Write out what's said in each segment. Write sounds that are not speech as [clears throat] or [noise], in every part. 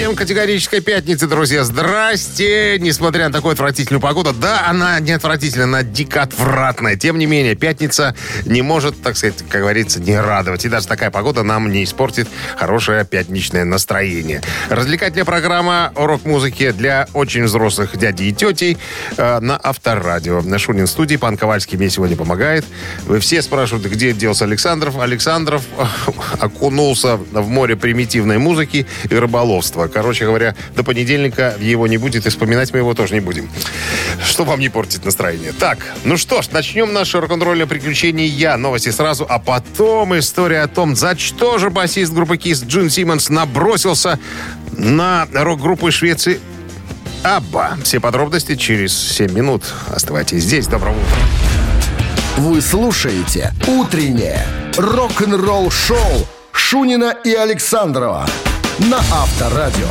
Всем категорической пятницы, друзья. Здрасте! Несмотря на такую отвратительную погоду, да, она не отвратительная, она дико отвратная. Тем не менее, пятница не может, так сказать, как говорится, не радовать. И даже такая погода нам не испортит хорошее пятничное настроение. Развлекательная программа урок музыки для очень взрослых дядей и тетей э, на Авторадио. На Шунин студии Пан Ковальский мне сегодня помогает. Вы все спрашивают, где делся Александров. Александров окунулся в море примитивной музыки и рыболовства. Короче говоря, до понедельника его не будет, и вспоминать мы его тоже не будем. Что вам не портит настроение. Так, ну что ж, начнем наше рок-н-ролльное приключение «Я». Новости сразу, а потом история о том, за что же басист группы KISS Джин Симмонс набросился на рок-группу Швеции Абба. Все подробности через 7 минут. Оставайтесь здесь. Доброго утра. Вы слушаете «Утреннее рок-н-ролл-шоу» Шунина и Александрова на Авторадио.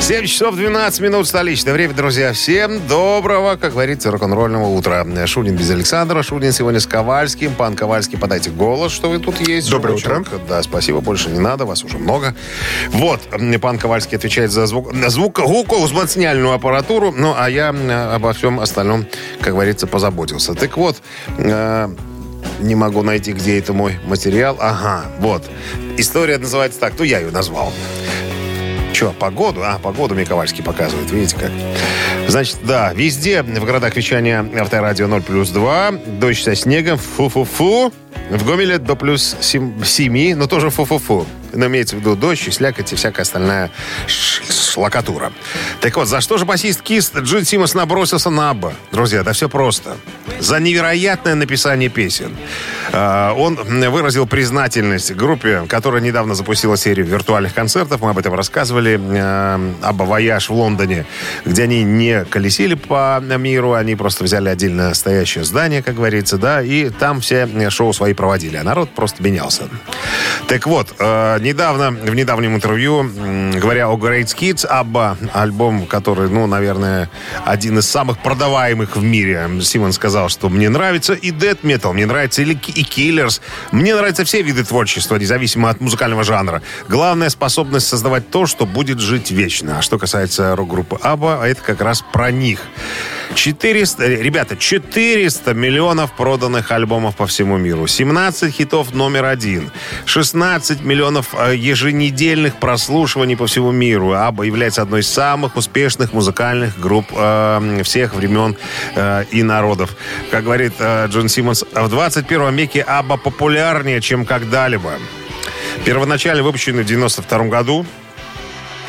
7 часов 12 минут столичное время, друзья. Всем доброго, как говорится, рок-н-ролльного утра. Шунин без Александра, Шунин сегодня с Ковальским. Пан Ковальский, подайте голос, что вы тут есть. Доброе утро. Да, спасибо, больше не надо, вас уже много. Вот, пан Ковальский отвечает за звук, звук звукоузмацняльную аппаратуру, ну, а я обо всем остальном, как говорится, позаботился. Так вот, э, не могу найти, где это мой материал. Ага, вот. История называется так. Ну, я ее назвал. Че, погоду? А, погоду мне Ковальский показывает. Видите как? Значит, да, везде в городах вещания авторадио 0 плюс 2. Дождь со снегом. Фу-фу-фу. В Гомеле до плюс 7, но тоже фу-фу-фу. Но имеется в виду дождь, слякоть и всякая остальная шлакатура. Так вот, за что же басист Kiss Джин Симмонс набросился на ABBA? Друзья, да все просто. За невероятное написание песен. А, он выразил признательность группе, которая недавно запустила серию виртуальных концертов. Мы об этом рассказывали. А, ABBA Voyage в Лондоне, где они не колесили по миру, они просто взяли отдельно стоящее здание, как говорится, да, и там все шоу свои проводили, а народ просто менялся. Так вот, а, недавно, в недавнем интервью, говоря о Great Kids, Абба, альбом, который, ну, наверное, один из самых продаваемых в мире. Симон сказал, что мне нравится и Dead Metal, мне нравится и Killers. Мне нравятся все виды творчества, независимо от музыкального жанра. Главная способность создавать то, что будет жить вечно. А что касается рок-группы Абба, это как раз про них. 400, ребята, 400 миллионов проданных альбомов по всему миру. 17 хитов номер один. 16 миллионов э, еженедельных прослушиваний по всему миру. Абба является одной из самых успешных музыкальных групп э, всех времен э, и народов. Как говорит э, Джон Симмонс, в 21 веке Абба популярнее, чем когда-либо. Первоначально выпущенный в 92 году,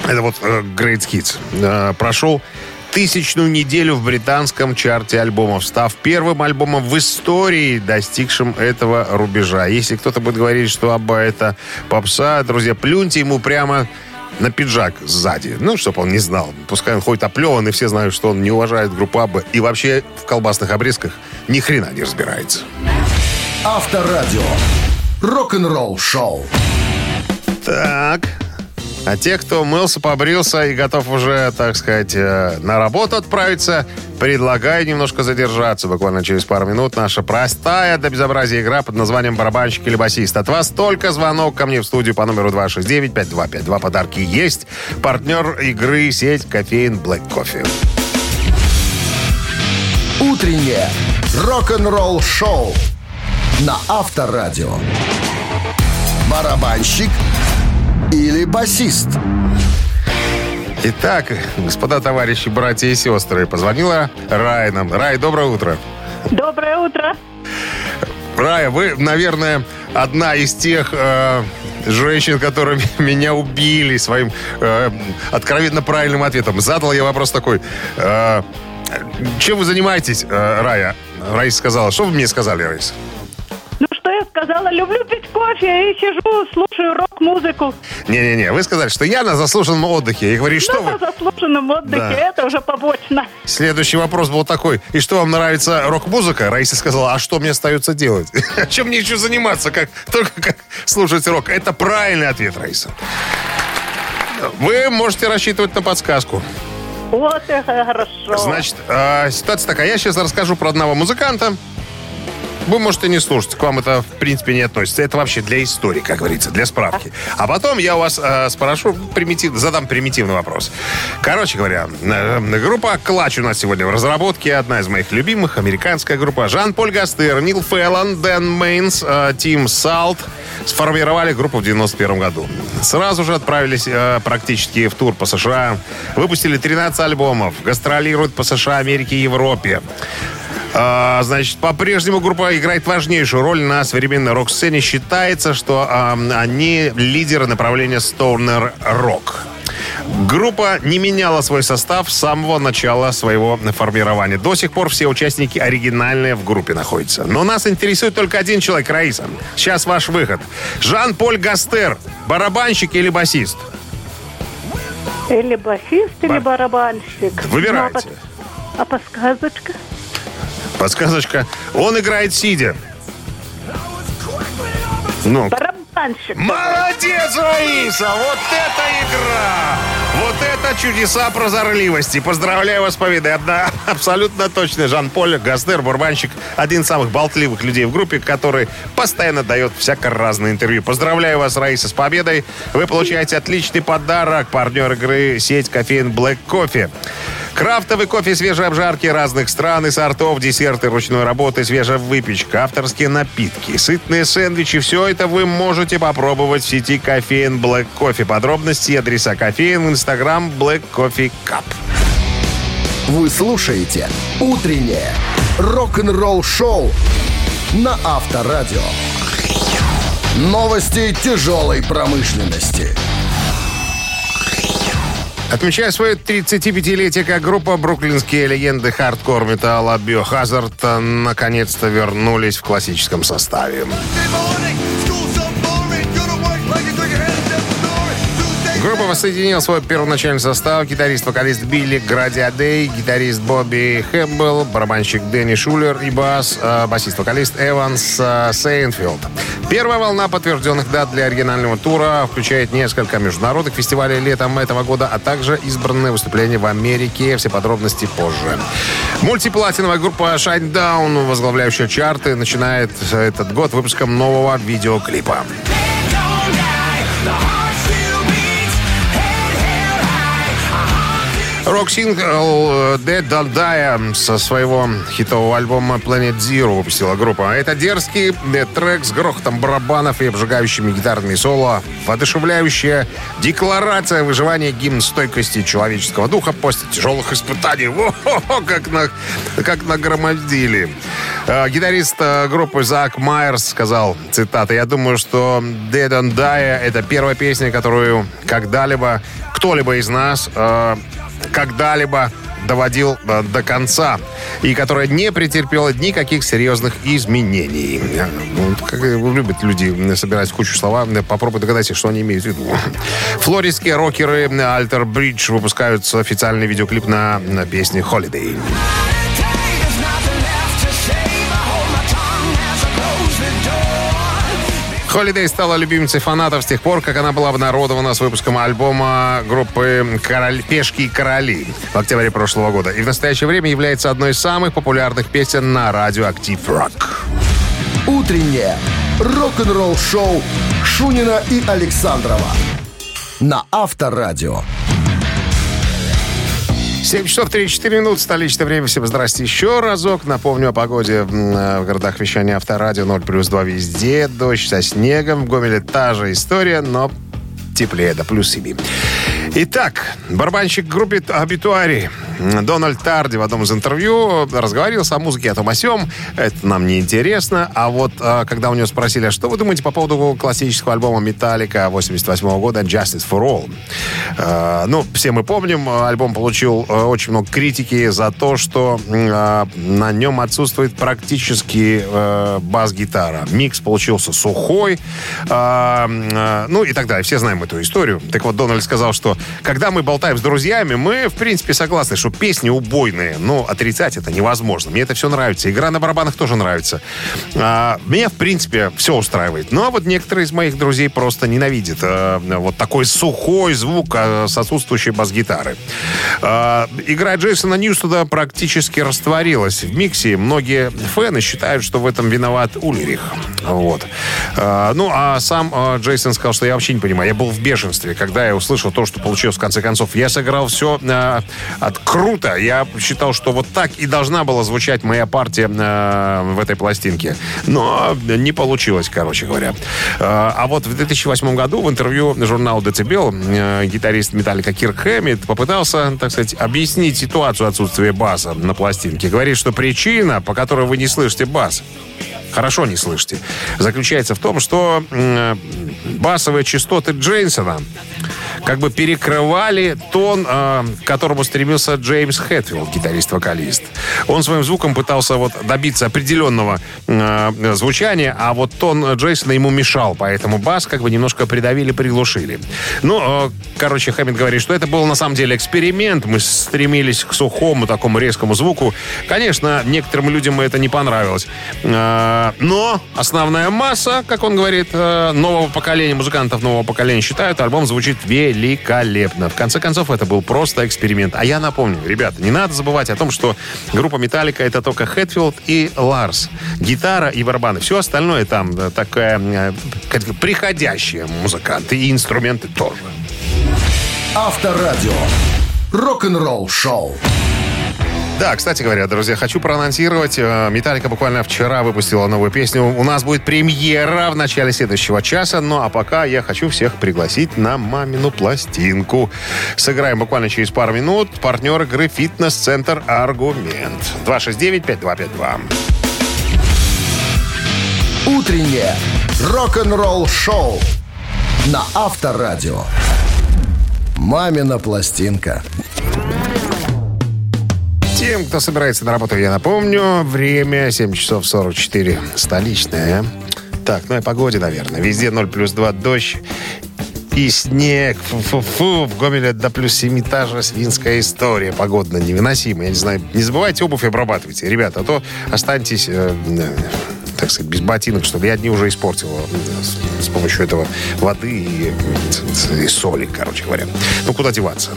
это вот э, Great э, прошел тысячную неделю в британском чарте альбомов, став первым альбомом в истории, достигшим этого рубежа. Если кто-то будет говорить, что Абба это попса, друзья, плюньте ему прямо на пиджак сзади. Ну, чтобы он не знал. Пускай он ходит оплеван, и все знают, что он не уважает группу Абба. И вообще в колбасных обрезках ни хрена не разбирается. Авторадио. Рок-н-ролл шоу. Так, а те, кто мылся, побрился и готов уже, так сказать, э, на работу отправиться, предлагаю немножко задержаться. Буквально через пару минут наша простая до безобразия игра под названием «Барабанщик или басист». От вас только звонок ко мне в студию по номеру 269-5252. Подарки есть. Партнер игры сеть кофеин Black Coffee. Утреннее рок-н-ролл шоу на Авторадио. Барабанщик или басист? Итак, господа товарищи, братья и сестры, позвонила Рая нам. Рай, доброе утро. Доброе утро. Рая, вы, наверное, одна из тех э, женщин, которые [laughs] меня убили своим э, откровенно правильным ответом. Задал я вопрос такой. Э, чем вы занимаетесь, э, Рая? Раиса сказала. Что вы мне сказали, Раиса? Сказала, люблю пить кофе и сижу, слушаю рок-музыку. Не-не-не, вы сказали, что я на заслуженном отдыхе. И говорю, что да, вы... на заслуженном отдыхе, да. это уже побочно. Следующий вопрос был такой, и что вам нравится рок-музыка? Раиса сказала, а что мне остается делать? [laughs] Чем мне еще заниматься, как только как слушать рок? Это правильный ответ, Раиса. Вы можете рассчитывать на подсказку. Вот это хорошо. Значит, э, ситуация такая. Я сейчас расскажу про одного музыканта. Вы можете не слушать, к вам это, в принципе, не относится. Это вообще для истории, как говорится, для справки. А потом я у вас э, спрошу, примитив, задам примитивный вопрос. Короче говоря, э, группа «Клач» у нас сегодня в разработке. Одна из моих любимых, американская группа. Жан-Поль Гастер, Нил Феллон, Дэн Мейнс, э, Тим Салт сформировали группу в 91 году. Сразу же отправились э, практически в тур по США. Выпустили 13 альбомов. Гастролируют по США, Америке и Европе. А, значит, по-прежнему группа играет важнейшую роль на современной рок-сцене. Считается, что а, они лидеры направления Stoner Rock. Группа не меняла свой состав с самого начала своего формирования. До сих пор все участники оригинальные в группе находятся. Но нас интересует только один человек, Раиса. Сейчас ваш выход. Жан-Поль Гастер. Барабанщик или басист? Или басист, или барабанщик. Выбирайте. Ну, а, под... а подсказочка? Подсказочка. Он играет сидя. Ну. Барабанщик. Молодец, Раиса! Вот это игра! Вот это чудеса прозорливости. Поздравляю вас с победой. Одна [laughs] абсолютно точная. Жан-Поль Гастер, барабанщик, один из самых болтливых людей в группе, который постоянно дает всяко разные интервью. Поздравляю вас, Раиса, с победой. Вы получаете отличный подарок. Партнер игры сеть кофеин Black Coffee. Крафтовый кофе свежей обжарки разных стран и сортов, десерты ручной работы, свежая выпечка, авторские напитки, сытные сэндвичи. Все это вы можете попробовать в сети кофеин Black Coffee. Подробности и адреса кофеин в инстаграм Black Coffee Cup. Вы слушаете «Утреннее рок-н-ролл-шоу» на Авторадио. Новости тяжелой промышленности. Отмечая свое 35-летие, как группа бруклинские легенды хардкор металла Biohazard наконец-то вернулись в классическом составе. Группа воссоединила свой первоначальный состав. Гитарист-вокалист Билли Грациадей, гитарист Бобби Хэмбл, барабанщик Дэнни Шулер и бас, э, басист-вокалист Эван э, Сейнфелд. Первая волна подтвержденных дат для оригинального тура включает несколько международных фестивалей летом этого года, а также избранные выступления в Америке. Все подробности позже. Мультиплатиновая группа Shinedown, возглавляющая чарты, начинает этот год выпуском нового видеоклипа. Рок-сингл Dead Don't Die со своего хитового альбома Planet Zero выпустила группа. Это дерзкий трек с грохотом барабанов и обжигающими гитарными соло, воодушевляющая декларация выживания гимн стойкости человеческого духа после тяжелых испытаний. О, [laughs] как, на, как нагромоздили. Э, гитарист э, группы Зак Майерс сказал, цитата, «Я думаю, что Dead and Die — это первая песня, которую когда-либо кто-либо из нас э, когда-либо доводил э, до конца и которая не претерпела никаких серьезных изменений. Ну, как любят люди собирать кучу слова, попробуй догадайся, что они имеют в виду. [laughs] Флоридские рокеры Alter Bridge выпускают официальный видеоклип на, на песне Holiday. Holiday стала любимицей фанатов с тех пор, как она была обнародована с выпуском альбома группы Король... «Пешки и короли» в октябре прошлого года. И в настоящее время является одной из самых популярных песен на радио «Актив Рок». Утреннее рок-н-ролл-шоу Шунина и Александрова на Авторадио. 7 часов 34 минут, столичное время. Всем здрасте еще разок. Напомню о погоде в, в городах вещания Авторадио 0 плюс 2 везде. Дождь со снегом. В Гомеле та же история, но теплее, до плюс 7. Итак, барабанщик группы «Абитуари» Дональд Тарди в одном из интервью разговаривал о музыке, о том о сём. Это нам не интересно. А вот а, когда у него спросили, а что вы думаете по поводу классического альбома «Металлика» 88 года «Justice for All»? А, ну, все мы помним, альбом получил а, очень много критики за то, что на нем отсутствует практически бас-гитара. Микс получился сухой, ну и так далее. Все знаем эту историю. Так вот, Дональд сказал, что когда мы болтаем с друзьями, мы, в принципе, согласны, что песни убойные, но отрицать это невозможно. Мне это все нравится. Игра на барабанах тоже нравится. А, меня, в принципе, все устраивает. Ну, а вот некоторые из моих друзей просто ненавидят а, вот такой сухой звук а, с отсутствующей бас-гитары. А, игра Джейсона Ньюстуда практически растворилась в миксе. Многие фэны считают, что в этом виноват Ульрих. Вот. А, ну, а сам а, Джейсон сказал, что я вообще не понимаю. Я был в бешенстве, когда я услышал то, что получилось в конце концов. Я сыграл все а, от круто. Я считал, что вот так и должна была звучать моя партия а, в этой пластинке. Но не получилось, короче говоря. А, а вот в 2008 году в интервью журналу Decibel а, гитарист Металлика Кирк Хэммит попытался, так сказать, объяснить ситуацию отсутствия баса на пластинке. Говорит, что причина, по которой вы не слышите бас, хорошо не слышите, заключается в том, что басовые частоты Джейнсона как бы перекрывали тон, э, к которому стремился Джеймс Хэтфилд, гитарист-вокалист. Он своим звуком пытался вот добиться определенного э, звучания, а вот тон Джейсона ему мешал, поэтому бас как бы немножко придавили, приглушили. Ну, э, короче, Хэммит говорит, что это был на самом деле эксперимент. Мы стремились к сухому такому резкому звуку. Конечно, некоторым людям это не понравилось. Э, но основная масса, как он говорит, э, нового поколения, музыкантов нового поколения считают, альбом звучит великолепно. В конце концов, это был просто эксперимент. А я напомню, ребята, не надо забывать о том, что группа Металлика это только Хэтфилд и Ларс. Гитара и барабаны. Все остальное там да, такая э, приходящая музыканты и инструменты тоже. Авторадио. Рок-н-ролл шоу. Да, кстати говоря, друзья, хочу проанонсировать. э, Металлика буквально вчера выпустила новую песню. У нас будет премьера в начале следующего часа. Ну, а пока я хочу всех пригласить на мамину пластинку. Сыграем буквально через пару минут. Партнер игры «Фитнес-центр Аргумент». 269-5252. Утреннее рок-н-ролл шоу на Авторадио. Мамина пластинка. Тем, кто собирается на работу, я напомню, время 7 часов 44. Столичное. Так, ну и погоде, наверное. Везде 0 плюс 2 дождь и снег. Фу-фу-фу. В Гомеле до плюс 7 этажа свинская история. Погодно невыносимо. Я не знаю. Не забывайте обувь обрабатывайте, ребята, а то останетесь... э, э, так сказать, без ботинок, чтобы я одни уже испортил э, с, с помощью этого воды и, э, и соли, короче говоря. Ну, куда деваться?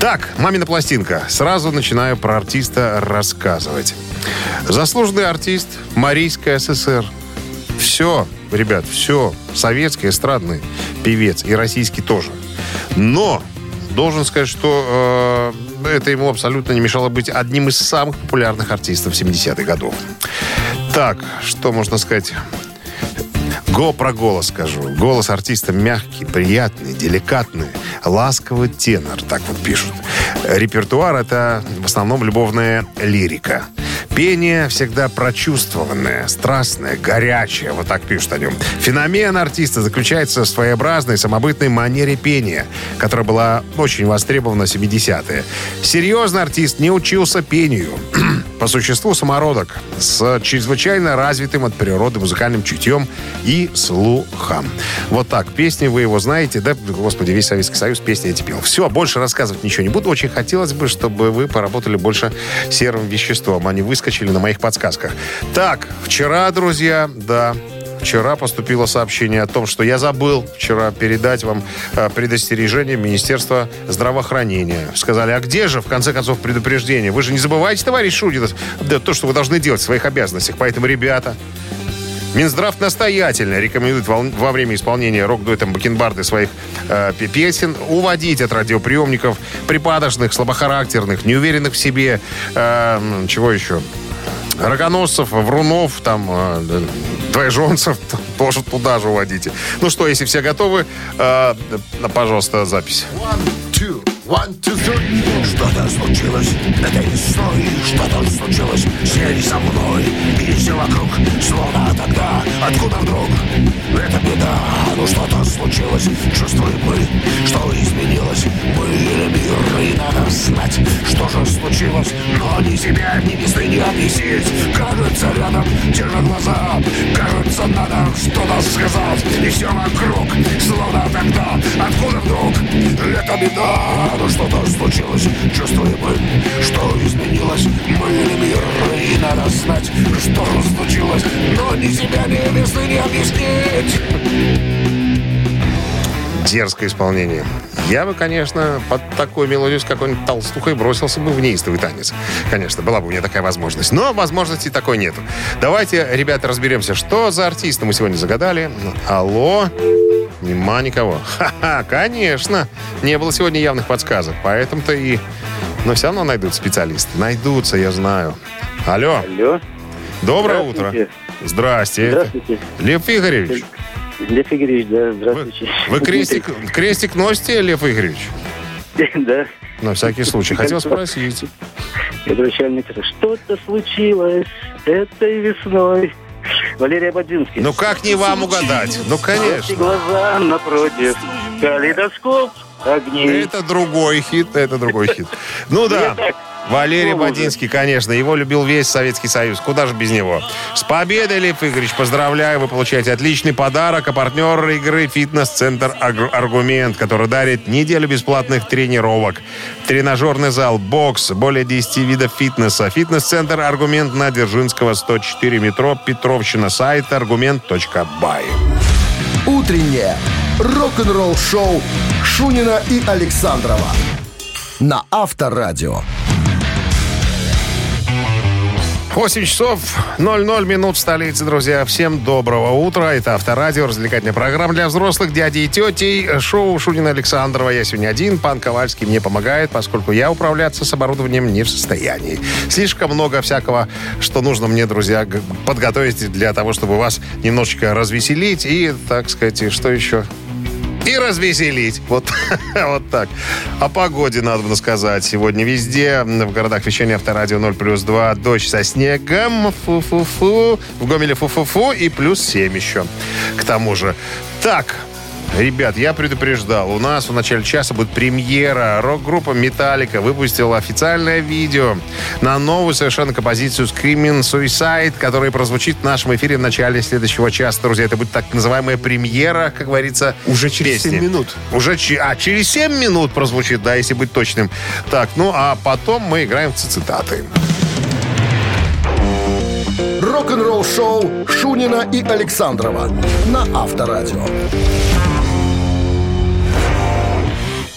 Так, мамина пластинка. Сразу начинаю про артиста рассказывать. Заслуженный артист Марийская ССР. Все, ребят, все. Советский эстрадный певец и российский тоже. Но должен сказать, что э, это ему абсолютно не мешало быть одним из самых популярных артистов 70-х годов. Так, что можно сказать? Го про голос скажу. Голос артиста мягкий, приятный, деликатный, ласковый тенор, так вот пишут. Репертуар — это в основном любовная лирика. Пение всегда прочувствованное, страстное, горячее. Вот так пишут о нем. Феномен артиста заключается в своеобразной, самобытной манере пения, которая была очень востребована в 70-е. Серьезный артист не учился пению. [clears throat] По существу самородок с чрезвычайно развитым от природы музыкальным чутьем и слухом. Вот так. Песни вы его знаете, да? Господи, весь Советский Союз песни эти пел. Все, больше рассказывать ничего не буду. Очень хотелось бы, чтобы вы поработали больше серым веществом, а не выскочили на моих подсказках. Так, вчера, друзья, да, Вчера поступило сообщение о том, что я забыл вчера передать вам э, предостережение Министерства здравоохранения. Сказали, а где же, в конце концов, предупреждение? Вы же не забывайте, товарищ Шудин, то, что вы должны делать в своих обязанностях. Поэтому, ребята, Минздрав настоятельно рекомендует во, время исполнения рок-дуэтом Бакенбарды своих э, пе- песен уводить от радиоприемников припадочных, слабохарактерных, неуверенных в себе, э, чего еще? Рогоносцев, Врунов, там, э, двоежонцев тоже туда же уводите. Ну что, если все готовы, э, пожалуйста, запись. Что-то случилось? Этой весной, что-то случилось? С ней со мной. И все вокруг, словно тогда, откуда вдруг? Это беда, ну что-то случилось, чувствуем мы Что изменилось, мы или мир, и надо знать Что же случилось, но ни себя, ни весны не объяснить. Кажется, рядом те же глаза. Кажется, надо что-то сказать. И все вокруг, словно тогда, откуда вдруг? Это беда, но что-то случилось Чувствуем мы, что изменилось Мы или мир, и надо знать, что случилось Но ни себя, ни весны не объяснить дерзкое исполнение. Я бы, конечно, под такую мелодию с какой-нибудь толстухой бросился бы в неистовый танец. Конечно, была бы у меня такая возможность. Но возможности такой нету. Давайте, ребята, разберемся, что за артиста мы сегодня загадали. Алло. Алло. Нема никого. Ха-ха, конечно. Не было сегодня явных подсказок. Поэтому-то и... Но все равно найдут специалисты. Найдутся, я знаю. Алло. Алло. Доброе утро. Здрасте. Здравствуйте. Лев Игоревич. Лев Игоревич, да, Вы, здравствуйте. вы крестик, крестик носите, Лев Игоревич? [laughs] Да. На всякий случай. Хотел спросить. Это начальник. Что-то случилось этой весной. Валерий Ободзинский. Ну как не вам угадать? Ну, Эти конечно. глаза напротив. Калейдоскоп огней. Это другой хит, это другой хит. Ну да. Валерий уже. Бодинский, конечно, его любил весь Советский Союз. Куда же без него? С победой, Лев Игоревич, поздравляю. Вы получаете отличный подарок. А партнер игры «Фитнес-центр Аргумент», который дарит неделю бесплатных тренировок. Тренажерный зал, бокс, более 10 видов фитнеса. «Фитнес-центр Аргумент» на Дзержинского, 104 метро, Петровщина, сайт аргумент.бай. Утреннее рок-н-ролл-шоу Шунина и Александрова на Авторадио. 8 часов 00 минут в столице, друзья. Всем доброго утра. Это Авторадио, развлекательная программа для взрослых, дядей и тетей. Шоу Шунина Александрова. Я сегодня один. Пан Ковальский мне помогает, поскольку я управляться с оборудованием не в состоянии. Слишком много всякого, что нужно мне, друзья, подготовить для того, чтобы вас немножечко развеселить и, так сказать, что еще? И развеселить. Вот, [laughs] вот так. О погоде надо бы сказать. Сегодня везде. В городах вещания авторадио 0 плюс 2. Дождь со снегом. Фу-фу-фу. В Гомеле фу-фу-фу. И плюс 7 еще. К тому же. Так, Ребят, я предупреждал, у нас в начале часа будет премьера. Рок-группа «Металлика» выпустила официальное видео на новую совершенно композицию «Screaming Suicide», которая прозвучит в нашем эфире в начале следующего часа. Друзья, это будет так называемая премьера, как говорится, Уже через песни. 7 минут. Уже че- а, через 7 минут прозвучит, да, если быть точным. Так, ну а потом мы играем в цитаты. Рок-н-ролл-шоу Шунина и Александрова на Авторадио.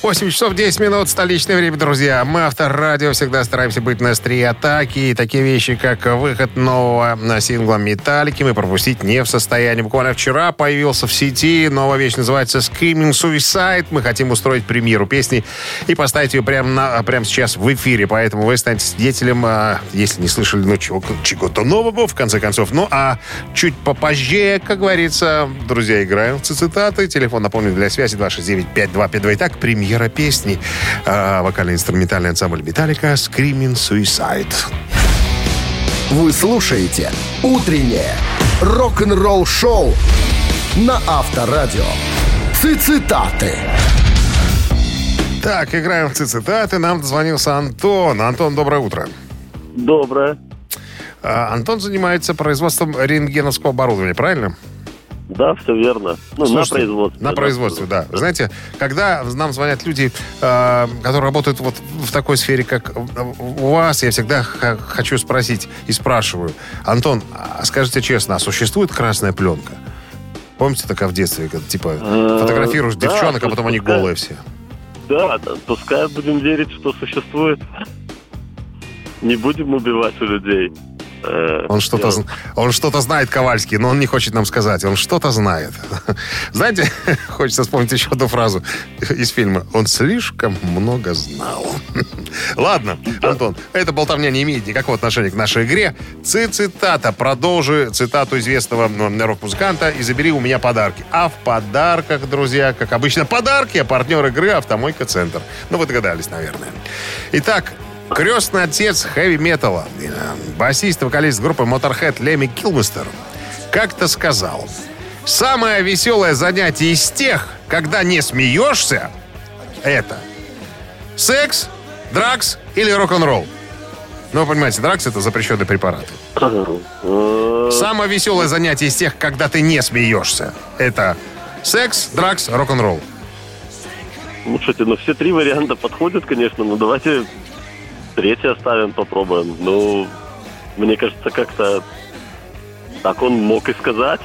8 часов 10 минут, столичное время, друзья. Мы, Авторадио, всегда стараемся быть на острие атаки. И такие вещи, как выход нового на сингла «Металлики» мы пропустить не в состоянии. Буквально вчера появился в сети новая вещь, называется «Screaming Suicide». Мы хотим устроить премьеру песни и поставить ее прямо, на, прямо сейчас в эфире. Поэтому вы станете свидетелем, а, если не слышали, ну, чего- чего-то нового, в конце концов. Ну, а чуть попозже, как говорится, друзья, играем в цитаты. Телефон, напомню, для связи 269-5252. Итак, премьера песни. А, вокально-инструментальный ансамбль «Металлика» «Screaming Suicide». Вы слушаете «Утреннее рок-н-ролл-шоу» на Авторадио. Цитаты. Так, играем в цитаты. Нам дозвонился Антон. Антон, доброе утро. Доброе. А, Антон занимается производством рентгеновского оборудования, правильно? Да, все верно. Ну, Слушайте, на производстве. На да. производстве, да. Знаете, когда нам звонят люди, э, которые работают вот в такой сфере, как у вас, я всегда хочу спросить и спрашиваю. Антон, а скажите честно, а существует красная пленка? Помните, такая в детстве, когда, типа, Э, фотографируешь да, девчонок, а потом они голые все? Да, да, пускай будем верить, что существует. Не будем убивать у людей. Э, Он что-то, я- он что-то знает, Ковальский, но он не хочет нам сказать. Он что-то знает. [laughs] Знаете, [laughs] хочется вспомнить еще одну фразу из фильма. Он слишком много знал. [laughs] Ладно, Антон, эта болтовня не имеет никакого отношения к нашей игре. Ци- Цитата. Продолжи цитату известного рок-музыканта и забери у меня подарки. А в подарках, друзья, как обычно, подарки, а партнер игры «Автомойка Центр». Ну, вы догадались, наверное. Итак, Крестный отец хэви-металла, э, басист и вокалист группы Motorhead Леми Килмистер, как-то сказал, «Самое веселое занятие из тех, когда не смеешься, это секс, дракс или рок-н-ролл». Ну, вы понимаете, дракс — это запрещенные препараты. Самое веселое занятие из тех, когда ты не смеешься, это секс, дракс, рок-н-ролл. Ну, слушайте, ну все три варианта подходят, конечно, но давайте третий оставим, попробуем. Ну, мне кажется, как-то Так он мог и сказать.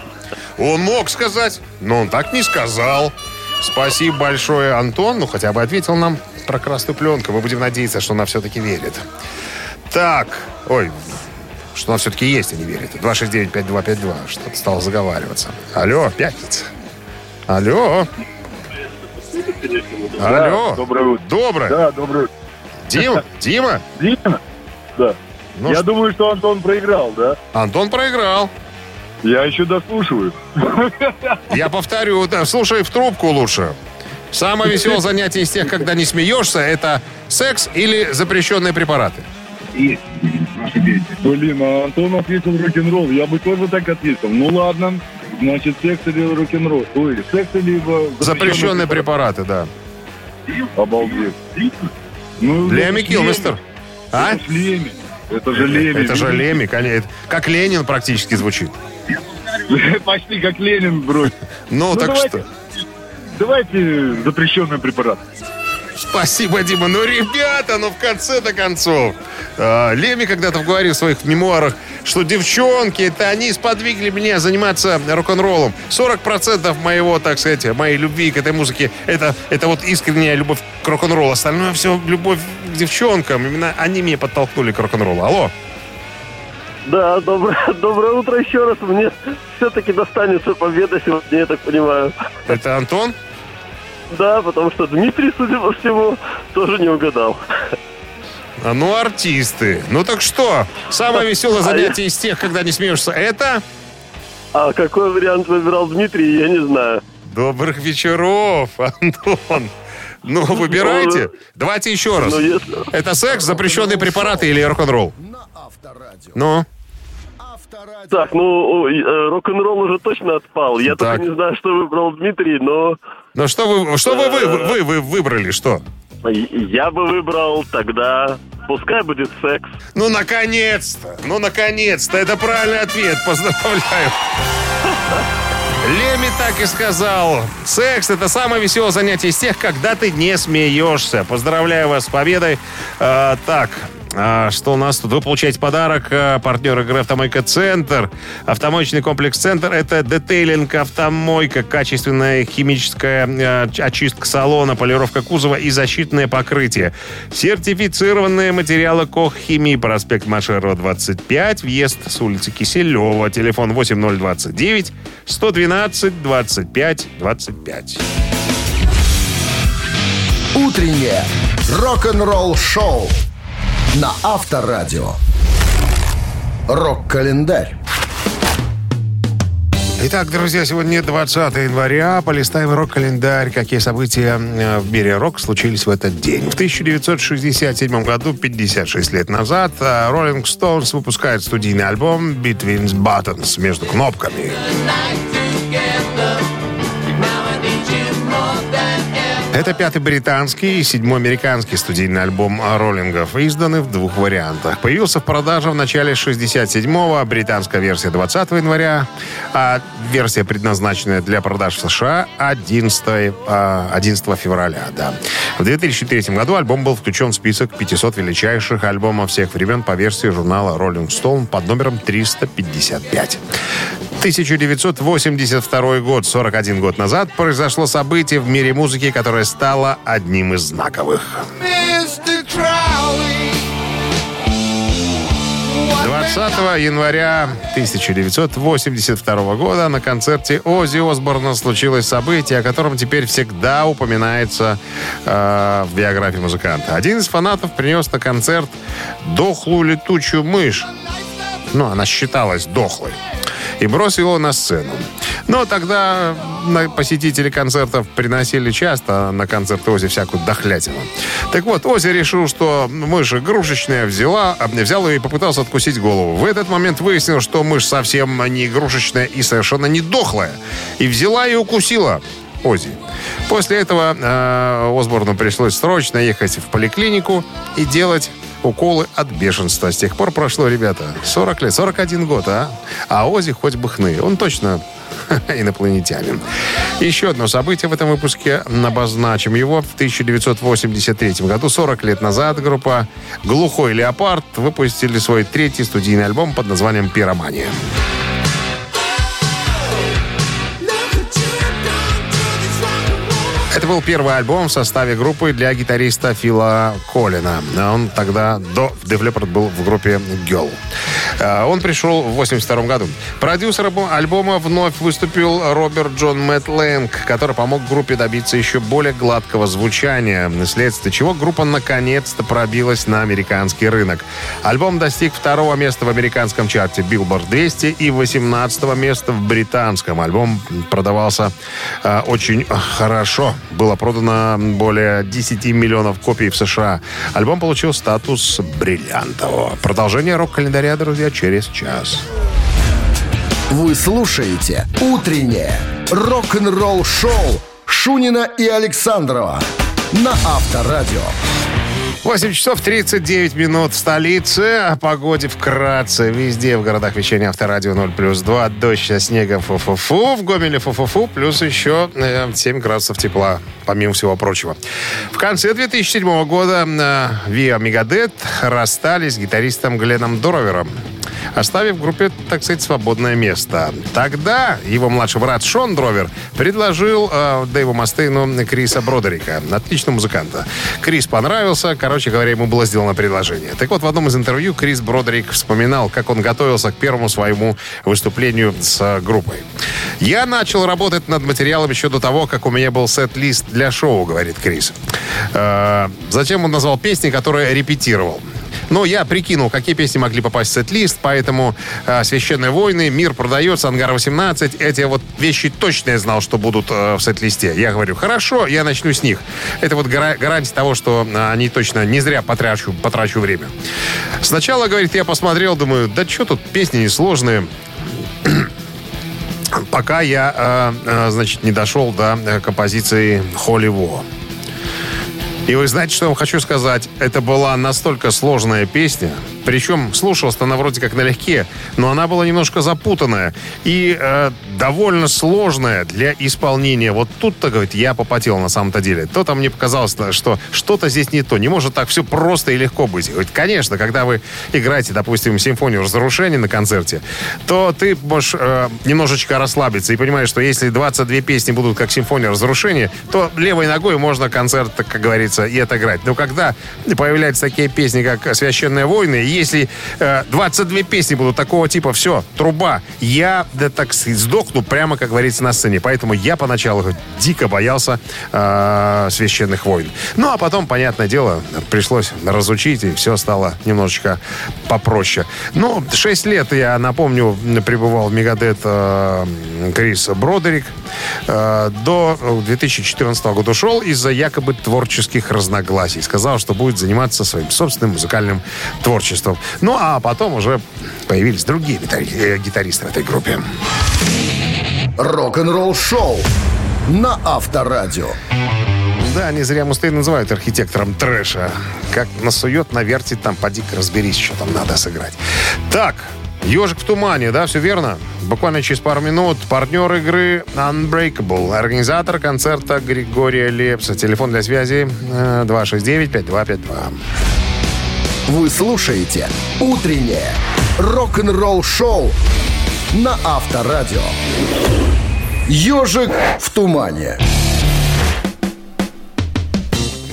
Он мог сказать, но он так не сказал. Спасибо большое, Антон. Ну, хотя бы ответил нам про красную пленку. Мы будем надеяться, что она все-таки верит. Так, ой, что она все-таки есть, а не верит. 269-5252. Что-то стало заговариваться. Алло, пятница. Алло. Алло. Доброе утро. Доброе. Да, доброе утро. Дима, [laughs] Дима. Дима? Да. Ну, Я ш- думаю, что Антон проиграл, да? Антон проиграл. Я еще дослушиваю. [laughs] Я повторю, да, слушай в трубку лучше. Самое веселое занятие из тех, когда не смеешься, это секс или запрещенные препараты. Блин, а Антон ответил рок-н-ролл. Я бы тоже так ответил. Ну ладно. Значит, секс или рок-н-ролл? Ой, секс либо... Запрещенные препараты, да. Обалдеть. Ну, Леми это Килмистер. А? Это Леми. Это же Леми. Это же Леми, конечно. Как Ленин практически звучит. [laughs] Почти как Ленин брось. Ну, Ну, так что. Давайте запрещенный препарат. Спасибо, Дима. Ну, ребята, ну в конце-то концов. а, Леми когда-то говорил в своих мемуарах, что девчонки, это они сподвигли меня заниматься рок-н-роллом. 40% моего, так сказать, моей любви к этой музыке, это, это вот искренняя любовь к рок-н-роллу. Остальное все любовь к девчонкам. Именно они меня подтолкнули к рок-н-роллу. Алло. Да, доброе, [laughs] доброе утро еще раз. Мне все-таки достанется победа сегодня, я так понимаю. Это Антон? Да, потому что Дмитрий, судя по всему, тоже не угадал. А, Ну, артисты. Ну так что? Самое веселое занятие из тех, когда не смеешься, это... А какой вариант выбирал Дмитрий, я не знаю. Добрых вечеров, [laughs] Антон. Ну, выбирайте. Давайте еще раз. Ну. Это секс, запрещенные препараты или рок-н-ролл? На Авторадио. Ну. Так, ну, э, рок-н-ролл уже точно отпал. Я Так. только не знаю, что выбрал Дмитрий, но ну что вы, что вы, вы, вы, вы выбрали, что? я бы выбрал тогда... Пускай будет секс. Ну, наконец-то! Ну, наконец-то! Это правильный ответ. Поздравляю. Леми так и сказал. Секс – это самое веселое занятие из тех, когда ты не смеешься. Поздравляю вас с победой. А, так, а, что у нас тут? Вы получаете подарок. А, партнер игры «Автомойка Центр». Автомоечный комплекс «Центр» – это детейлинг автомойка, качественная химическая а, очистка салона, полировка кузова и защитное покрытие. Сертифицированные материалы «Кох Химии», проспект Машерова, 25, въезд с улицы Киселева. Телефон 8029 112 25 25. Утреннее рок-н-ролл-шоу на Авторадио. Рок-календарь. Итак, друзья, сегодня 20 января. Полистаем рок-календарь. Какие события э, в мире рок случились в этот день. В 1967 году, 56 лет назад, э, Rolling Stones выпускает студийный альбом «Between Buttons» между кнопками. Это пятый британский и седьмой американский студийный альбом роллингов, изданы в двух вариантах. Появился в продаже в начале 67-го, британская версия 20 января, а версия, предназначенная для продаж в США, 11, а, 11 февраля. Да. В 2003 году альбом был включен в список 500 величайших альбомов всех времен по версии журнала Rolling Stone под номером 355. 1982 год, 41 год назад, произошло событие в мире музыки, которое стало одним из знаковых. 20 января 1982 года на концерте Оззи Осборна случилось событие, о котором теперь всегда упоминается э, в биографии музыканта. Один из фанатов принес на концерт дохлую летучую мышь. Ну, она считалась дохлой. И бросил его на сцену. Но тогда посетители концертов приносили часто на концерты Ози всякую дохлятину. Так вот, Ози решил, что мышь игрушечная взяла, а, взял ее и попытался откусить голову. В этот момент выяснил, что мышь совсем не игрушечная и совершенно не дохлая. И взяла и укусила Ози. После этого э, Осборну пришлось срочно ехать в поликлинику и делать уколы от бешенства. С тех пор прошло, ребята, 40 лет, 41 год, а? А Ози хоть бы хны. Он точно [laughs] инопланетянин. Еще одно событие в этом выпуске обозначим его. В 1983 году, 40 лет назад, группа «Глухой леопард» выпустили свой третий студийный альбом под названием «Пиромания». Это был первый альбом в составе группы для гитариста Фила Коллина. Он тогда до Leppard был в группе Girl. Э, Он пришел в 82 году. Продюсером альбома вновь выступил Роберт Джон Мэтт Лэнг, который помог группе добиться еще более гладкого звучания, вследствие чего группа наконец-то пробилась на американский рынок. Альбом достиг второго места в американском чарте Billboard 200 и 18 места в британском. Альбом продавался э, очень хорошо. Было продано более 10 миллионов копий в США. Альбом получил статус бриллиантового. Продолжение рок-календаря, друзья, через час. Вы слушаете «Утреннее рок-н-ролл-шоу» Шунина и Александрова на Авторадио. 8 часов 39 минут в столице. О погоде вкратце. Везде в городах вещания Авторадио 0 плюс 2. Дождь со снегом фу-фу-фу. В Гомеле фу-фу-фу. Плюс еще э, 7 градусов тепла, помимо всего прочего. В конце 2007 года э, Виа Мегадет расстались с гитаристом Гленном Доровером оставив группе, так сказать, свободное место. Тогда его младший брат Шон Дровер предложил э, Дэйву Мастейну Криса Бродерика, отличного музыканта. Крис понравился, короче говоря, ему было сделано предложение. Так вот, в одном из интервью Крис Бродерик вспоминал, как он готовился к первому своему выступлению с группой. «Я начал работать над материалом еще до того, как у меня был сет-лист для шоу», говорит Крис. Э, затем он назвал песни, которые репетировал. Но я прикинул, какие песни могли попасть в сет-лист, поэтому э, «Священные войны», «Мир продается», «Ангар-18» эти вот вещи точно я знал, что будут э, в сет-листе. Я говорю, хорошо, я начну с них. Это вот гара- гарантия того, что э, они точно не зря потрачу, потрачу время. Сначала, говорит, я посмотрел, думаю, да что тут, песни несложные пока я, значит, не дошел до композиции «Холливо». И вы знаете, что я вам хочу сказать? Это была настолько сложная песня. Причем слушалась-то она вроде как налегке, но она была немножко запутанная и э, довольно сложная для исполнения. Вот тут-то, говорит, я попотел на самом-то деле. То-то мне показалось, что что-то здесь не то. Не может так все просто и легко быть. Говорит, конечно, когда вы играете, допустим, симфонию разрушения на концерте, то ты можешь э, немножечко расслабиться и понимаешь, что если 22 песни будут как симфония разрушения, то левой ногой можно концерт, как говорится, и отыграть. Но когда появляются такие песни, как «Священные войны», если э, 22 песни будут такого типа, все, труба, я, да так сдохну прямо, как говорится, на сцене. Поэтому я поначалу дико боялся э, «Священных войн». Ну, а потом, понятное дело, пришлось разучить, и все стало немножечко попроще. Ну, 6 лет, я напомню, пребывал в Мегадет э, Крис Бродерик. Э, до 2014 года ушел из-за якобы творческих разногласий. Сказал, что будет заниматься своим собственным музыкальным творчеством. Ну, а потом уже появились другие гитари- э, гитаристы в этой группе. Рок-н-ролл-шоу на Авторадио. Да, не зря Мустейн называют архитектором трэша. Как насует, навертит, там, поди-ка разберись, что там надо сыграть. Так, «Ежик в тумане», да, все верно? Буквально через пару минут партнер игры Unbreakable, организатор концерта Григория Лепса. Телефон для связи э, 269-5252. Вы слушаете «Утреннее рок-н-ролл-шоу» на Авторадио. «Ежик в тумане».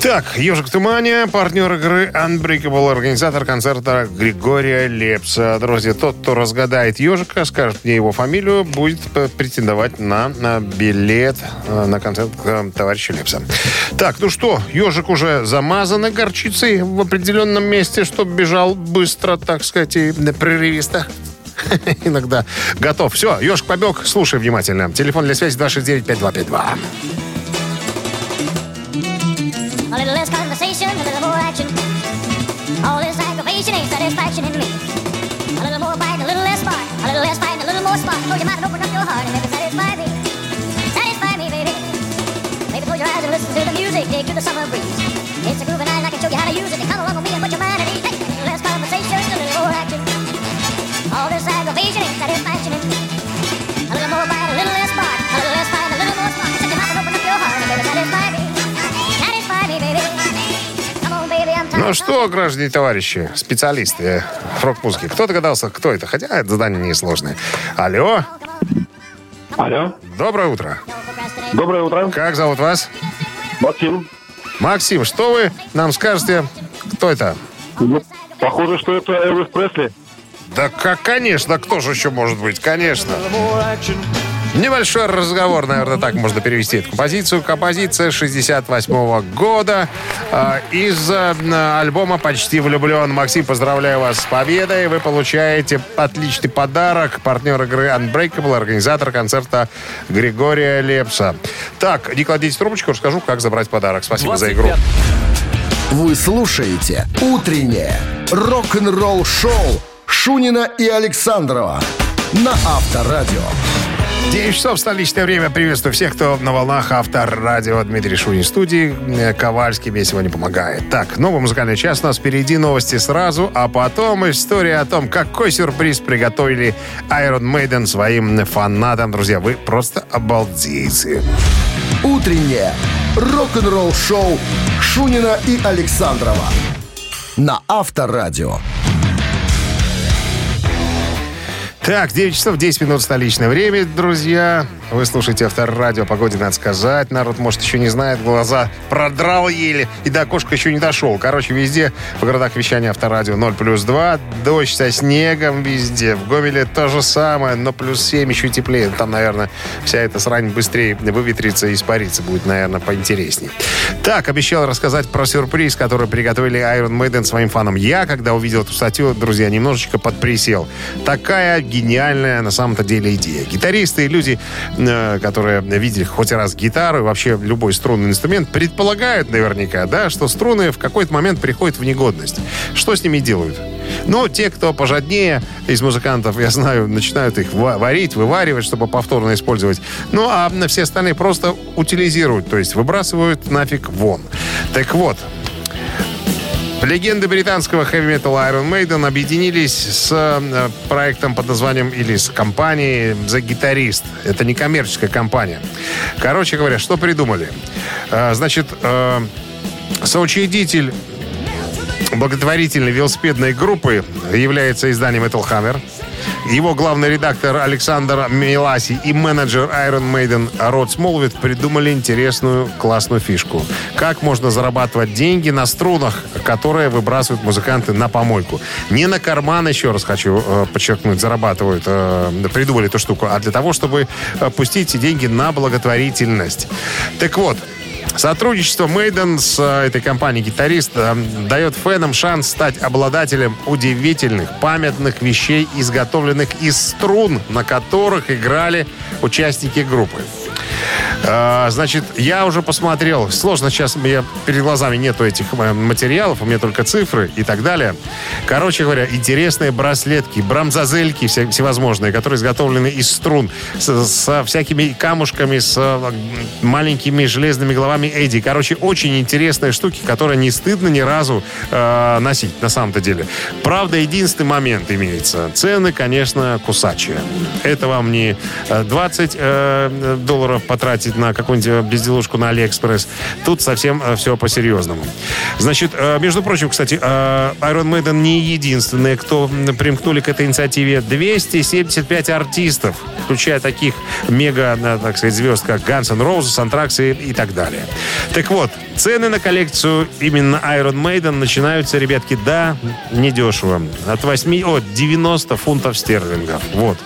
Так, «Ежик в тумане», партнер игры Unbreakable, организатор концерта Григория Лепса. Друзья, тот, кто разгадает ежика, скажет мне его фамилию, будет претендовать на, на билет э, на концерт э, товарища Лепса. Так, ну что, ежик уже замазан горчицей в определенном месте, чтобы бежал быстро, так сказать, и прерывисто. [laughs] Иногда готов. Все, ежик побег, слушай внимательно. Телефон для связи 269-5252. A little less conversation, a little more action. All this aggravation ain't satisfaction in me. A little more bite, a little less spark. A little less fight, a little more spark. Close your mind and open up your heart and maybe satisfy me. Satisfy me, baby. Maybe close your eyes and listen to the music. Dig to the summer breeze. It's a groove and Ну что, граждане товарищи, специалисты рок-музыки, кто догадался, кто это? Хотя это задание несложное. Алло, Алло. доброе утро. Доброе утро. Как зовут вас? Максим. Максим, что вы нам скажете? Кто это? Ну, Похоже, что это Элвис Пресли. Да как, конечно, кто же еще может быть? Конечно. Небольшой разговор, наверное, так можно перевести эту композицию. Композиция 68 года э, из э, альбома «Почти влюблен». Максим, поздравляю вас с победой. Вы получаете отличный подарок. Партнер игры Unbreakable, организатор концерта Григория Лепса. Так, не кладите трубочку, расскажу, как забрать подарок. Спасибо за игру. Вы слушаете «Утреннее рок-н-ролл-шоу» Шунина и Александрова на Авторадио. 9 часов столичное время. Приветствую всех, кто на волнах Авторадио. Дмитрий Шунин студии. Э, Ковальский мне сегодня помогает. Так, новый музыкальный час у нас впереди. Новости сразу, а потом история о том, какой сюрприз приготовили Iron Maiden своим фанатам. Друзья, вы просто обалдеете. Утреннее рок-н-ролл-шоу Шунина и Александрова на Авторадио. Так, 9 часов 10 минут столичное время, друзья. Вы слушаете Авторадио. Погоде надо сказать. Народ, может, еще не знает. Глаза продрал еле. И до окошка еще не дошел. Короче, везде в городах вещания Авторадио 0 плюс 2. Дождь со снегом везде. В Гомеле то же самое, но плюс 7 еще теплее. Там, наверное, вся эта срань быстрее выветрится и испарится. Будет, наверное, поинтереснее. Так, обещал рассказать про сюрприз, который приготовили Iron Maiden своим фанам. Я, когда увидел эту статью, друзья, немножечко подприсел. Такая гениальная на самом-то деле идея. Гитаристы и люди, э, которые видели хоть раз гитару и вообще любой струнный инструмент, предполагают наверняка, да, что струны в какой-то момент приходят в негодность. Что с ними делают? Ну, те, кто пожаднее из музыкантов, я знаю, начинают их ва- варить, вываривать, чтобы повторно использовать. Ну, а все остальные просто утилизируют, то есть выбрасывают нафиг вон. Так вот, Легенды британского хэви-металла Iron Maiden объединились с э, проектом под названием, или с компанией The Guitarist. Это не коммерческая компания. Короче говоря, что придумали? Э, значит, э, соучредитель благотворительной велосипедной группы является изданием Metal Hammer. Его главный редактор Александр Миласи и менеджер Iron Maiden Род Смолвит придумали интересную классную фишку. Как можно зарабатывать деньги на струнах, которые выбрасывают музыканты на помойку. Не на карман, еще раз хочу э, подчеркнуть, зарабатывают, э, придумали эту штуку, а для того, чтобы э, пустить деньги на благотворительность. Так вот, Сотрудничество Мейден с э, этой компанией «Гитарист» э, дает фенам шанс стать обладателем удивительных, памятных вещей, изготовленных из струн, на которых играли участники группы. Э, Значит, я уже посмотрел. Сложно сейчас, я, перед глазами нету этих э, материалов, у меня только цифры и так далее. Короче говоря, интересные браслетки, брамзазельки всевозможные, которые изготовлены из струн, со всякими камушками, с э, маленькими железными головами Эдди. Короче, очень интересные штуки, которые не стыдно ни разу э, носить, на самом-то деле. Правда, единственный момент имеется. Цены, конечно, кусачие. Это вам не э, 20 э, долларов потратить на какую-нибудь безделушку на Алиэкспресс. Тут совсем все по-серьезному. Значит, э, между прочим, кстати, э, Iron Maiden не единственные, кто примкнули к этой инициативе. 275 артистов, включая таких мега, э, так сказать, звезд, как Guns N' Roses, Anthrax и, и так далее. Так вот, цены на коллекцию именно Iron Maiden начинаются, ребятки, да, недешево. От 8, от 90 фунтов стерлингов. Вот.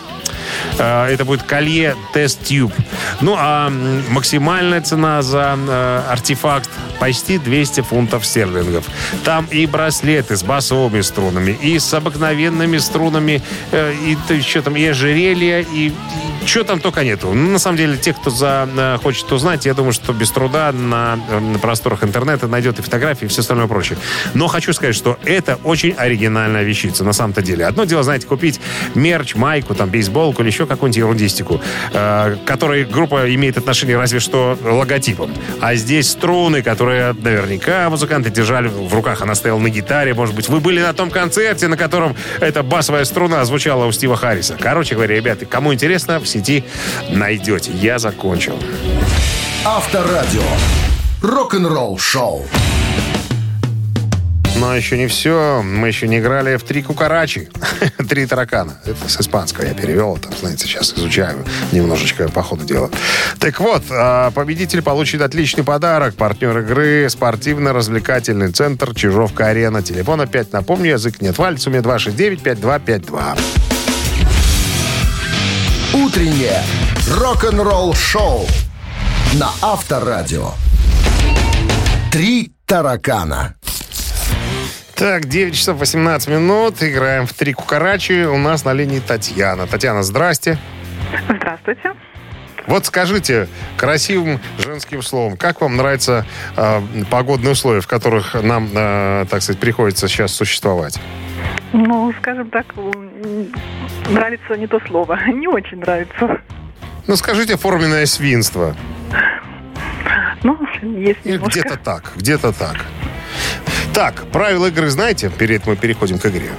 Э, Это будет колье Test Tube. Ну, а максимальная цена за э, артефакт почти 200 фунтов стерлингов. Там и браслеты с басовыми струнами, и с обыкновенными струнами, э, и что там, и ожерелья, и, что там только нету. Ну, на самом деле, те, кто за, хочет узнать, я думаю, что без труда на, на просторах интернета найдет и фотографии, и все остальное прочее. Но хочу сказать, что это очень оригинальная вещица, на самом-то деле. Одно дело, знаете, купить мерч, майку, там, бейсболку или еще какую-нибудь ерундистику, э, которой группа имеет отношение разве что логотипом. А здесь струны, которые наверняка музыканты держали в руках. Она стояла на гитаре, может быть. Вы были на том концерте, на котором эта басовая струна звучала у Стива Харриса. Короче говоря, ребята, кому интересно, в сети найдете. Я закончил. Авторадио. Рок-н-ролл шоу. Но еще не все. Мы еще не играли в три кукарачи. [laughs] три таракана. Это с испанского я перевел. Там, знаете, сейчас изучаю немножечко по ходу дела. Так вот, а, победитель получит отличный подарок. Партнер игры спортивно-развлекательный центр Чижовка-Арена. Телефон опять напомню, язык нет. Вальцуме 269-5252. Утреннее рок-н-ролл-шоу на Авторадио. Три таракана. Так, 9 часов 18 минут. Играем в три кукарачи. У нас на линии Татьяна. Татьяна, здрасте. Здравствуйте. Вот скажите красивым женским словом, как вам нравятся э, погодные условия, в которых нам, э, так сказать, приходится сейчас существовать? Ну, скажем так, нравится не то слово. [laughs] Не очень нравится. Ну, скажите форменное свинство. Ну, есть. Где-то так, где-то так. Так, правила игры знаете? Перед мы переходим к игре.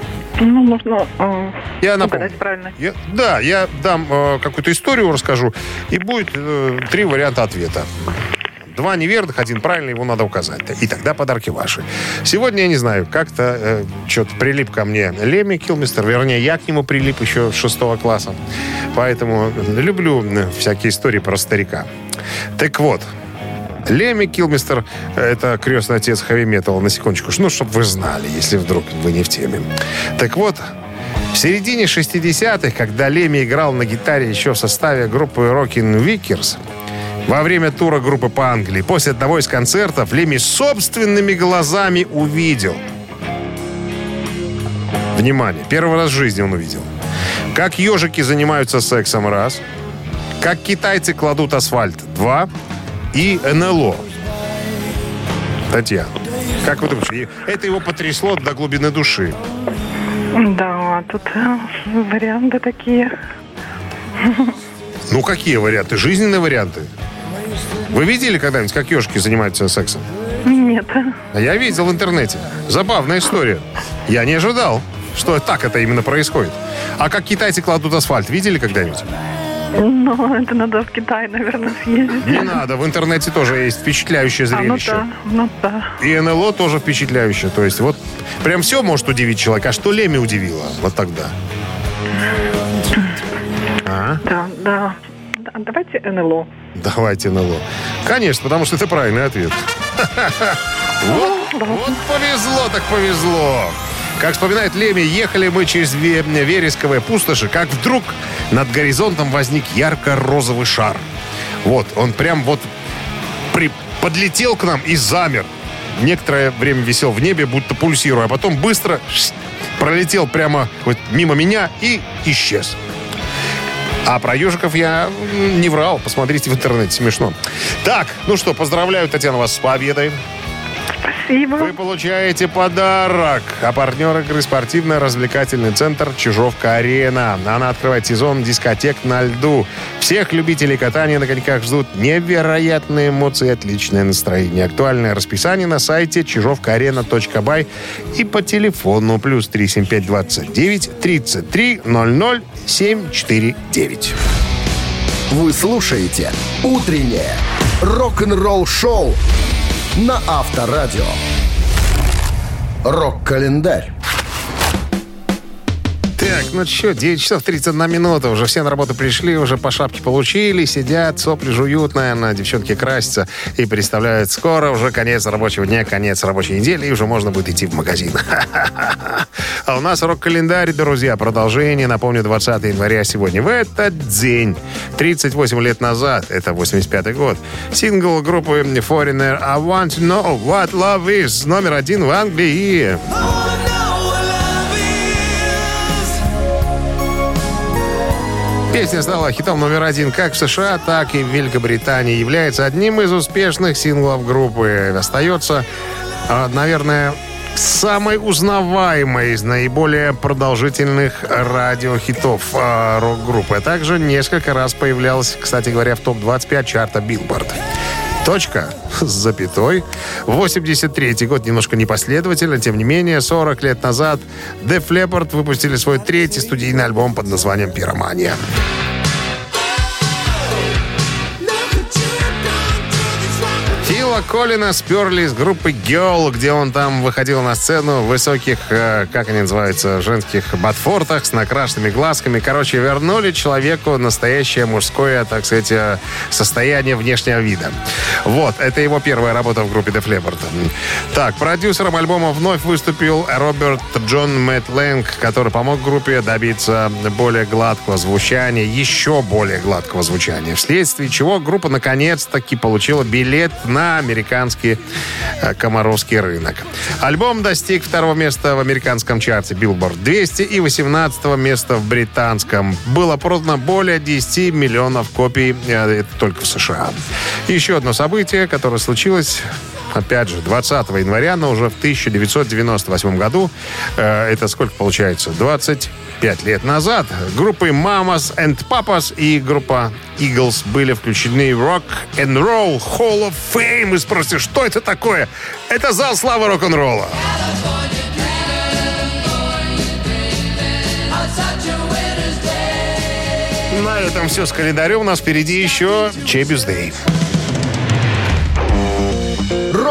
Ну, нужно э, Я напомню. правильно. Я- да, я дам э, какую-то историю, расскажу, и будет э, три варианта ответа. Два неверных, один правильный, его надо указать. И тогда подарки ваши. Сегодня, я не знаю, как-то что-то прилип ко мне Леми Килмистер. Вернее, я к нему прилип еще шестого класса. Поэтому люблю э, всякие истории про старика. Так вот, Леми Килмистер – это крестный отец хэви металла, на секундочку. Ну, чтобы вы знали, если вдруг вы не в теме. Так вот, в середине 60-х, когда Леми играл на гитаре еще в составе группы Rockin' Vickers, во время тура группы по Англии, после одного из концертов, Леми собственными глазами увидел. Внимание, первый раз в жизни он увидел. Как ежики занимаются сексом, раз. Как китайцы кладут асфальт, два. И НЛО. Татьяна, как вы думаете, это его потрясло до глубины души? Да, тут э, варианты такие. Ну, какие варианты? Жизненные варианты. Вы видели когда-нибудь, как ежики занимаются сексом? Нет. А я видел в интернете. Забавная история. Я не ожидал, что так это именно происходит. А как китайцы кладут асфальт, видели когда-нибудь? Ну, это надо в Китай, наверное, съездить. Не надо, в интернете тоже есть впечатляющее А, ну зрелище. да, ну да. И НЛО тоже впечатляющее. То есть вот прям все может удивить человека. А что Леми удивило вот тогда? А? Да, да. Да, Давайте НЛО. Давайте НЛО. Конечно, потому что это правильный ответ. [laughs] Вот повезло так повезло. Как вспоминает Леми, ехали мы через ве- вересковые пустоши, как вдруг над горизонтом возник ярко-розовый шар. Вот, он прям вот при- подлетел к нам и замер. Некоторое время висел в небе, будто пульсируя, а потом быстро пролетел прямо вот мимо меня и исчез. А про ежиков я не врал. Посмотрите в интернете, смешно. Так, ну что, поздравляю, Татьяна, вас с победой. Спасибо. Вы получаете подарок. А партнер игры спортивно-развлекательный центр «Чижовка-арена». Она открывает сезон дискотек на льду. Всех любителей катания на коньках ждут невероятные эмоции и отличное настроение. Актуальное расписание на сайте чижовкаарена.бай и по телефону плюс 37529 33 00 749. Вы слушаете «Утреннее рок-н-ролл-шоу» на Авторадио. Рок-календарь. Так, ну что, 9 часов 31 минута. Уже все на работу пришли, уже по шапке получили, сидят, сопли жуют, наверное, девчонки красятся и представляют, скоро уже конец рабочего дня, конец рабочей недели, и уже можно будет идти в магазин. [laughs] А у нас рок-календарь, друзья, продолжение. Напомню, 20 января сегодня. В этот день, 38 лет назад, это 85 год, сингл группы Foreigner «I Want to Know What Love Is» номер один в Англии. Песня стала хитом номер один как в США, так и в Великобритании. Является одним из успешных синглов группы. Остается, а, наверное, самой узнаваемой из наиболее продолжительных радиохитов а, рок-группы. А также несколько раз появлялась, кстати говоря, в топ-25 чарта Билборд. Точка с запятой. 83 год немножко непоследовательно, тем не менее, 40 лет назад Def Leppard выпустили свой третий студийный альбом под названием «Пиромания». Фил Фила Коллина сперли из группы Girl, где он там выходил на сцену в высоких, э, как они называются, женских ботфортах с накрашенными глазками. Короче, вернули человеку настоящее мужское, так сказать, э, состояние внешнего вида. Вот, это его первая работа в группе Def Leppard. Так, продюсером альбома вновь выступил Роберт Джон Мэтт Лэнг, который помог группе добиться более гладкого звучания, еще более гладкого звучания, вследствие чего группа наконец-таки получила билет на американский э, комаровский рынок. Альбом достиг второго места в американском чарте Billboard 200 и 18 места в британском. Было продано более 10 миллионов копий, э, это только в США. Еще одно событие, которое случилось опять же, 20 января, но уже в 1998 году, э, это сколько получается? 25 лет назад, группы Mamas and Papas и группа Eagles были включены в Rock and Roll Hall of Fame. И спросите, что это такое? Это зал славы рок-н-ролла. На этом все с календарем. У нас впереди еще Чебис Дэй.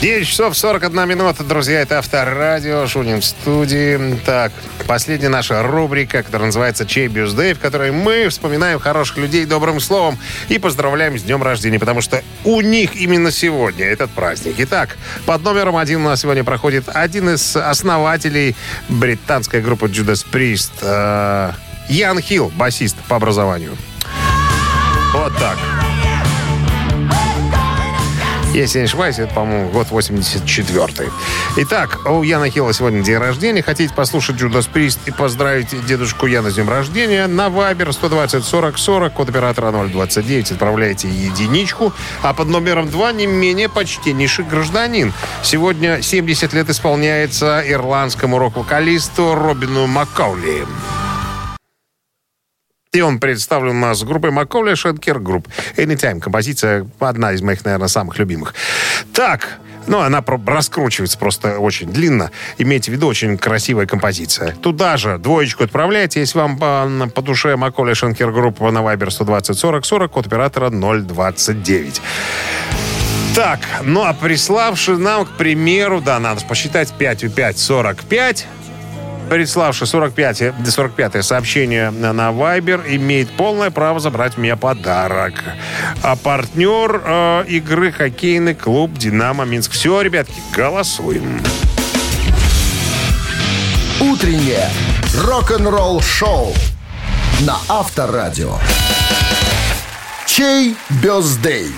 9 часов 41 минута, друзья, это Авторадио, Шунин в студии. Так, последняя наша рубрика, которая называется «Чей бюздей», в которой мы вспоминаем хороших людей добрым словом и поздравляем с днем рождения, потому что у них именно сегодня этот праздник. Итак, под номером один у нас сегодня проходит один из основателей британской группы Judas Priest, э, Ян Хилл, басист по образованию. Вот так. Если я не ошибаюсь, это, по-моему, год 84-й. Итак, у Яна Хилла сегодня день рождения. Хотите послушать Judas Priest и поздравить дедушку Яна с днем рождения? На Viber 120 40 40, код оператора 029, отправляйте единичку. А под номером 2 не менее почтеннейший гражданин. Сегодня 70 лет исполняется ирландскому рок-вокалисту Робину Маккаули. И он представлен у нас группой McAuley Schenker Group. Anytime. Композиция одна из моих, наверное, самых любимых. Так, ну, она раскручивается просто очень длинно. Имейте в виду, очень красивая композиция. Туда же двоечку отправляйте, если вам по, по душе McAuley Schenker Group на Viber 120 40 40, код оператора 029. Так, ну а приславший нам, к примеру, да, надо посчитать 5 у 5, 45. Приславший 45, 45 сообщение на Viber имеет полное право забрать мне подарок. А партнер э, игры хоккейный клуб «Динамо Минск». Все, ребятки, голосуем. Утреннее рок-н-ролл шоу на Авторадио. Чей бездей?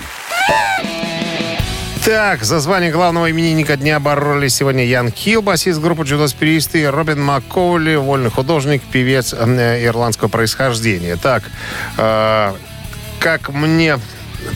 Так, за звание главного именинника дня боролись сегодня Ян Хилл, басист группы Judas Priest, и Робин Маккоули, вольный художник, певец э, ирландского происхождения. Так, э, как мне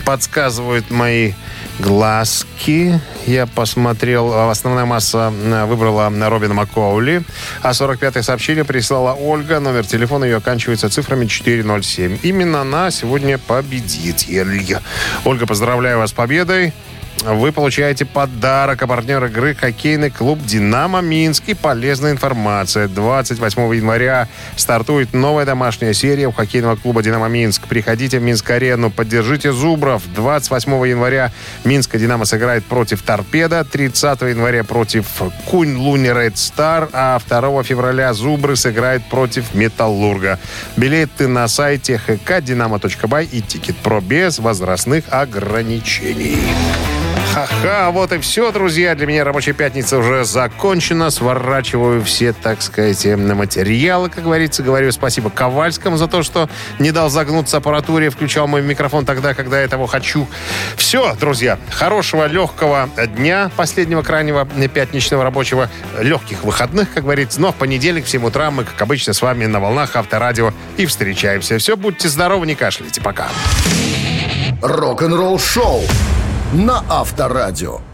подсказывают мои глазки, я посмотрел, э, основная масса э, выбрала Робина Маккоули, а 45-е сообщение прислала Ольга, номер телефона ее оканчивается цифрами 407. Именно она сегодня победитель. Ольга, поздравляю вас с победой. Вы получаете подарок, а партнер игры хоккейный клуб «Динамо Минск» и полезная информация. 28 января стартует новая домашняя серия у хоккейного клуба «Динамо Минск». Приходите в Минск-арену, поддержите Зубров. 28 января Минска «Динамо» сыграет против «Торпеда», 30 января против «Кунь-Луни Ред Стар», а 2 февраля «Зубры» сыграет против «Металлурга». Билеты на сайте hkdinamo.by и «Тикет Про» без возрастных ограничений. Ха-ха, вот и все, друзья. Для меня рабочая пятница уже закончена. Сворачиваю все, так сказать, материалы, как говорится. Говорю спасибо Ковальскому за то, что не дал загнуться аппаратуре, включал мой микрофон тогда, когда я того хочу. Все, друзья, хорошего, легкого дня, последнего крайнего пятничного рабочего, легких выходных, как говорится. Но в понедельник в 7 утра мы, как обычно, с вами на волнах Авторадио и встречаемся. Все, будьте здоровы, не кашляйте. Пока. Рок-н-ролл шоу на Авторадио.